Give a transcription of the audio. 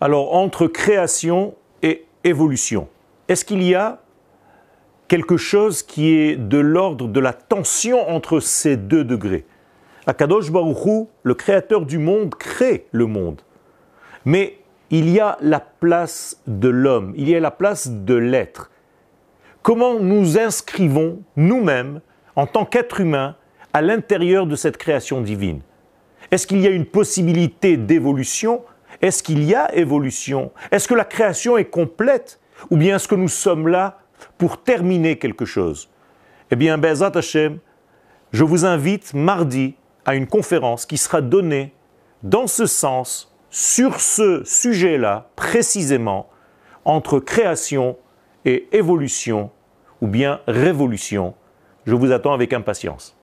Alors, entre création et évolution, est-ce qu'il y a quelque chose qui est de l'ordre de la tension entre ces deux degrés? Akadosh Baruchou, le créateur du monde, crée le monde. Mais il y a la place de l'homme, il y a la place de l'être. Comment nous inscrivons nous-mêmes, en tant qu'être humain, à l'intérieur de cette création divine? Est-ce qu'il y a une possibilité d'évolution Est-ce qu'il y a évolution? Est-ce que la création est complète? Ou bien est-ce que nous sommes là pour terminer quelque chose? Eh bien, Bezat Hashem, je vous invite mardi à une conférence qui sera donnée dans ce sens, sur ce sujet-là, précisément, entre création et évolution, ou bien révolution. Je vous attends avec impatience.